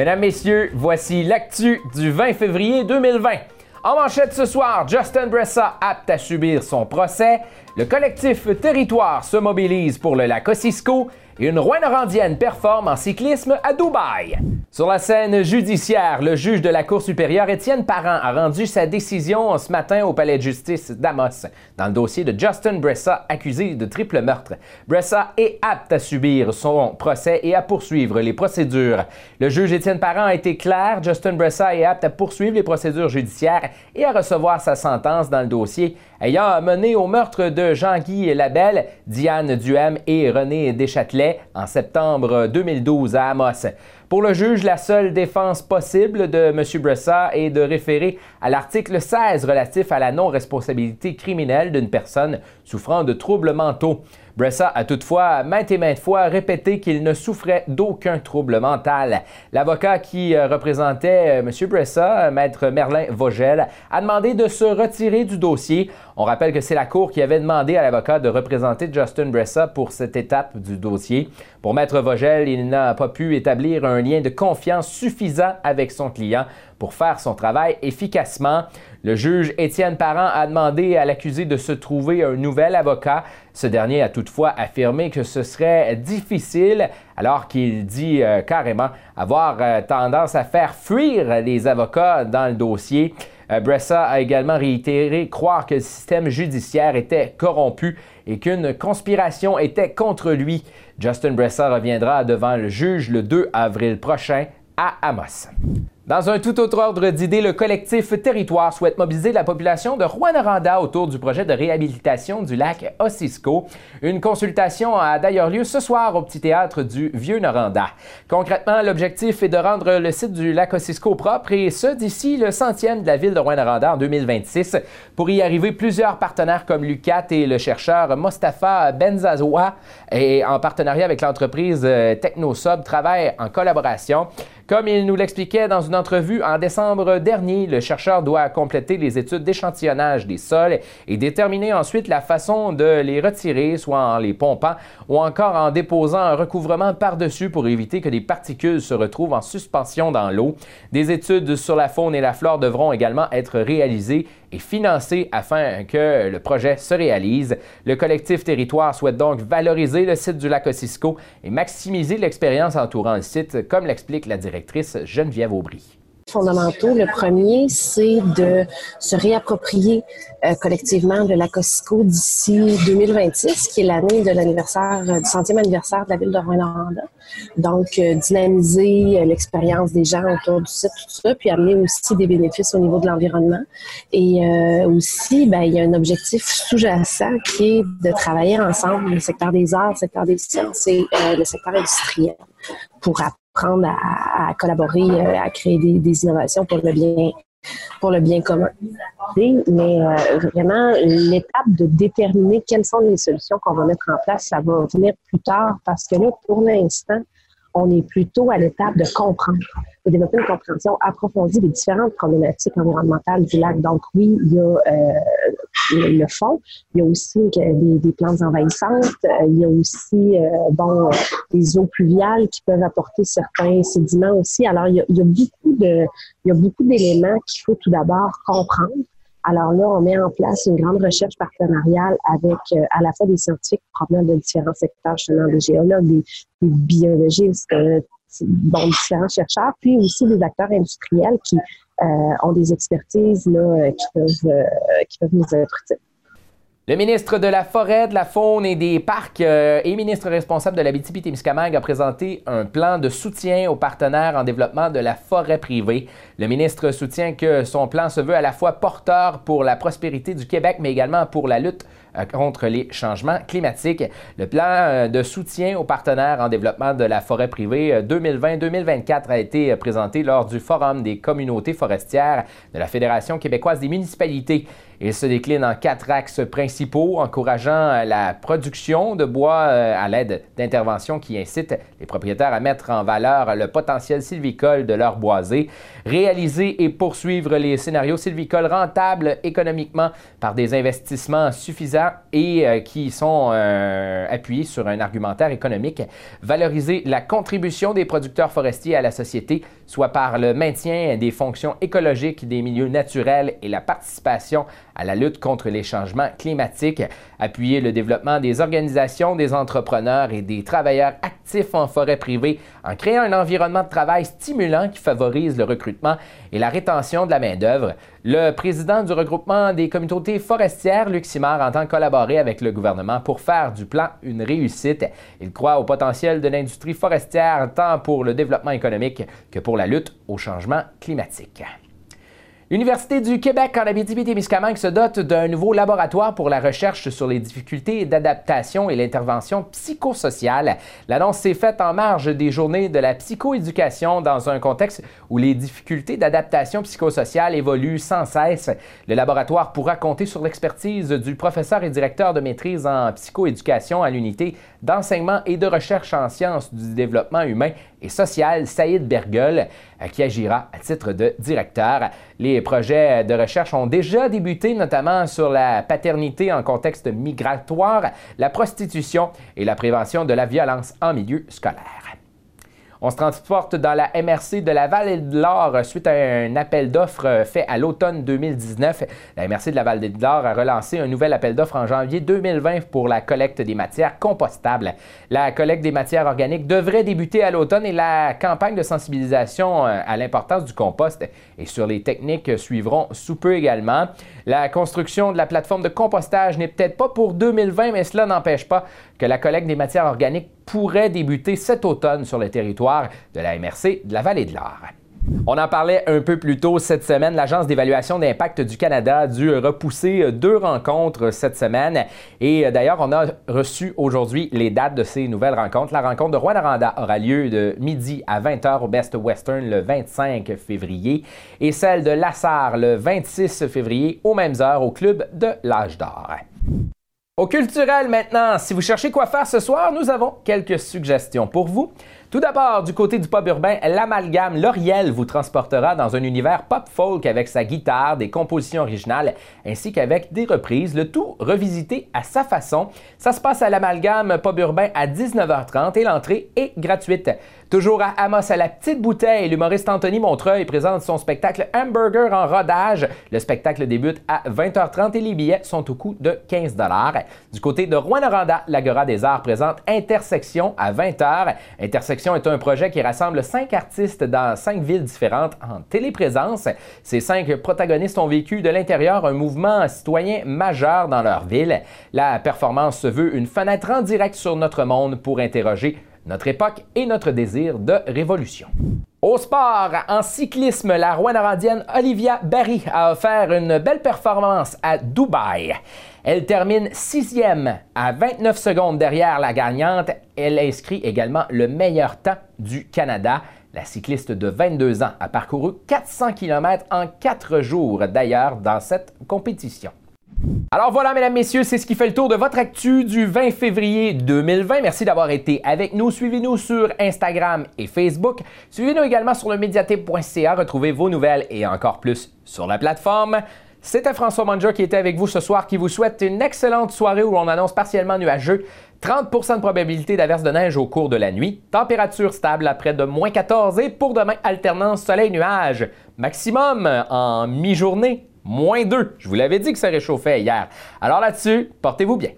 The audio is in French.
Mesdames, Messieurs, voici l'actu du 20 février 2020. En manchette ce soir, Justin Bressa apte à subir son procès, le collectif Territoire se mobilise pour le lac Ossisco une Rouen-Norandienne performe en cyclisme à Dubaï. Sur la scène judiciaire, le juge de la Cour supérieure Étienne Parent a rendu sa décision ce matin au palais de justice d'Amos dans le dossier de Justin Bressa accusé de triple meurtre. Bressa est apte à subir son procès et à poursuivre les procédures. Le juge Étienne Parent a été clair, Justin Bressa est apte à poursuivre les procédures judiciaires et à recevoir sa sentence dans le dossier ayant mené au meurtre de Jean-Guy Labelle, Diane Duhem et René Deschâtelet en septembre 2012 à Amos. Pour le juge, la seule défense possible de M. Bressa est de référer à l'article 16 relatif à la non-responsabilité criminelle d'une personne souffrant de troubles mentaux. Bressa a toutefois maintes et maintes fois répété qu'il ne souffrait d'aucun trouble mental. L'avocat qui euh, représentait euh, M. Bressa, maître Merlin Vogel, a demandé de se retirer du dossier. On rappelle que c'est la Cour qui avait demandé à l'avocat de représenter Justin Bressa pour cette étape du dossier. Pour maître Vogel, il n'a pas pu établir un lien de confiance suffisant avec son client pour faire son travail efficacement. Le juge Étienne Parent a demandé à l'accusé de se trouver un nouvel avocat. Ce dernier a toutefois affirmé que ce serait difficile alors qu'il dit euh, carrément avoir euh, tendance à faire fuir les avocats dans le dossier. Euh, Bressa a également réitéré croire que le système judiciaire était corrompu et qu'une conspiration était contre lui. Justin Bressa reviendra devant le juge le 2 avril prochain à Amos. Dans un tout autre ordre d'idées, le collectif Territoire souhaite mobiliser la population de Rouen-Noranda autour du projet de réhabilitation du lac Ossisco. Une consultation a d'ailleurs lieu ce soir au petit théâtre du Vieux-Noranda. Concrètement, l'objectif est de rendre le site du lac Ossisco propre et ce d'ici le centième de la ville de Rouen-Noranda en 2026. Pour y arriver, plusieurs partenaires comme l'UCAT et le chercheur Mostafa Benzazoua et en partenariat avec l'entreprise Technosob travaillent en collaboration. Comme il nous l'expliquait dans une entrevue en décembre dernier, le chercheur doit compléter les études d'échantillonnage des sols et déterminer ensuite la façon de les retirer, soit en les pompant ou encore en déposant un recouvrement par-dessus pour éviter que des particules se retrouvent en suspension dans l'eau. Des études sur la faune et la flore devront également être réalisées et financées afin que le projet se réalise. Le collectif Territoire souhaite donc valoriser le site du lac Ossisco et maximiser l'expérience entourant le site, comme l'explique la Geneviève Aubry fondamentaux. Le premier, c'est de se réapproprier euh, collectivement de la COSICO d'ici 2026, qui est l'année de l'anniversaire, euh, du centième anniversaire de la ville de Rwanda. Donc, euh, dynamiser l'expérience des gens autour du site, tout ça, puis amener aussi des bénéfices au niveau de l'environnement. Et aussi, ben, il y a un objectif sous-jacent qui est de travailler ensemble, le secteur des arts, le secteur des sciences et le secteur industriel pour apprendre à, collaborer, euh, à créer des, innovations pour le bien pour le bien commun. Mais euh, vraiment, l'étape de déterminer quelles sont les solutions qu'on va mettre en place, ça va venir plus tard parce que là, pour l'instant, on est plutôt à l'étape de comprendre, de développer une compréhension approfondie des différentes problématiques environnementales du lac. Donc oui, il y a euh, le, fond, il y a aussi des, des plantes envahissantes, euh, il y a aussi euh, bon des eaux pluviales qui peuvent apporter certains sédiments aussi. Alors il y a, il y a beaucoup de il y a beaucoup d'éléments qu'il faut tout d'abord comprendre alors là, on met en place une grande recherche partenariale avec euh, à la fois des scientifiques provenant de différents secteurs, justement des géologues, des, biologistes, euh, bon, différents chercheurs, puis aussi des acteurs industriels qui euh, ont des expertises là, qui, peuvent, qui peuvent nous être utiles. Le ministre de la Forêt, de la Faune et des Parcs euh, et ministre responsable de la témiscamingue a présenté un plan de soutien aux partenaires en développement de la forêt privée. Le ministre soutient que son plan se veut à la fois porteur pour la prospérité du Québec, mais également pour la lutte contre les changements climatiques. Le plan euh, de soutien aux partenaires en développement de la forêt privée 2020-2024 a été présenté lors du Forum des communautés forestières de la Fédération québécoise des municipalités. Il se décline en quatre axes principaux, encourageant la production de bois euh, à l'aide d'interventions qui incitent les propriétaires à mettre en valeur le potentiel sylvicole de leur boisé, réaliser et poursuivre les scénarios sylvicoles rentables économiquement par des investissements suffisants et euh, qui sont euh, appuyés sur un argumentaire économique. Valoriser la contribution des producteurs forestiers à la société, soit par le maintien des fonctions écologiques des milieux naturels et la participation à la lutte contre les changements climatiques. Appuyer le développement des organisations, des entrepreneurs et des travailleurs actifs en forêt privée en créant un environnement de travail stimulant qui favorise le recrutement et la rétention de la main-d'œuvre. Le président du regroupement des communautés forestières, Luc Simard, entend collaborer avec le gouvernement pour faire du plan une réussite. Il croit au potentiel de l'industrie forestière tant pour le développement économique que pour la lutte au changement climatique. L'Université du Québec en Abitibi-Témiscamingue se dote d'un nouveau laboratoire pour la recherche sur les difficultés d'adaptation et l'intervention psychosociale. L'annonce s'est faite en marge des journées de la psychoéducation dans un contexte où les difficultés d'adaptation psychosociale évoluent sans cesse. Le laboratoire pourra compter sur l'expertise du professeur et directeur de maîtrise en psychoéducation à l'unité d'enseignement et de recherche en sciences du développement humain et social, Saïd Bergel, euh, qui agira à titre de directeur. Les projets de recherche ont déjà débuté, notamment sur la paternité en contexte migratoire, la prostitution et la prévention de la violence en milieu scolaire. On se transporte dans la MRC de la Vallée de l'Or suite à un appel d'offres fait à l'automne 2019. La MRC de la Vallée de l'Or a relancé un nouvel appel d'offres en janvier 2020 pour la collecte des matières compostables. La collecte des matières organiques devrait débuter à l'automne et la campagne de sensibilisation euh, à l'importance du compost et sur les techniques suivront sous peu également. La construction de la plateforme de compostage n'est peut-être pas pour 2020, mais cela n'empêche pas que la collecte des matières organiques pourrait débuter cet automne sur le territoire de la MRC de la Vallée de l'Or. On en parlait un peu plus tôt cette semaine. L'Agence d'évaluation d'impact du Canada a dû repousser deux rencontres cette semaine. Et d'ailleurs, on a reçu aujourd'hui les dates de ces nouvelles rencontres. La rencontre de Rwanda aura lieu de midi à 20h au Best Western le 25 février et celle de Lassar le 26 février aux mêmes heures au Club de l'Âge d'Or. Au culturel maintenant, si vous cherchez quoi faire ce soir, nous avons quelques suggestions pour vous. Tout d'abord, du côté du pop urbain, l'amalgame L'Oriel vous transportera dans un univers pop folk avec sa guitare, des compositions originales ainsi qu'avec des reprises, le tout revisité à sa façon. Ça se passe à l'amalgame pop urbain à 19h30 et l'entrée est gratuite. Toujours à Amos à la petite bouteille, l'humoriste Anthony Montreuil présente son spectacle Hamburger en rodage. Le spectacle débute à 20h30 et les billets sont au coût de 15 Du côté de Rouen-Noranda, l'Agora des Arts présente Intersection à 20h. Intersection est un projet qui rassemble cinq artistes dans cinq villes différentes en téléprésence. Ces cinq protagonistes ont vécu de l'intérieur un mouvement citoyen majeur dans leur ville. La performance se veut une fenêtre en direct sur notre monde pour interroger notre époque et notre désir de révolution. Au sport, en cyclisme, la Rouyn-Norandienne Olivia Barry a offert une belle performance à Dubaï. Elle termine sixième à 29 secondes derrière la gagnante. Elle inscrit également le meilleur temps du Canada. La cycliste de 22 ans a parcouru 400 km en 4 jours d'ailleurs dans cette compétition. Alors voilà, mesdames, messieurs, c'est ce qui fait le tour de votre actu du 20 février 2020. Merci d'avoir été avec nous. Suivez-nous sur Instagram et Facebook. Suivez-nous également sur le médiaté.ca. Retrouvez vos nouvelles et encore plus sur la plateforme. C'était François Manja qui était avec vous ce soir, qui vous souhaite une excellente soirée où on annonce partiellement nuageux. 30% de probabilité d'averse de neige au cours de la nuit. Température stable à près de moins 14 et pour demain, alternance soleil-nuage. Maximum en mi-journée moins 2. Je vous l'avais dit que ça réchauffait hier. Alors là-dessus, portez-vous bien.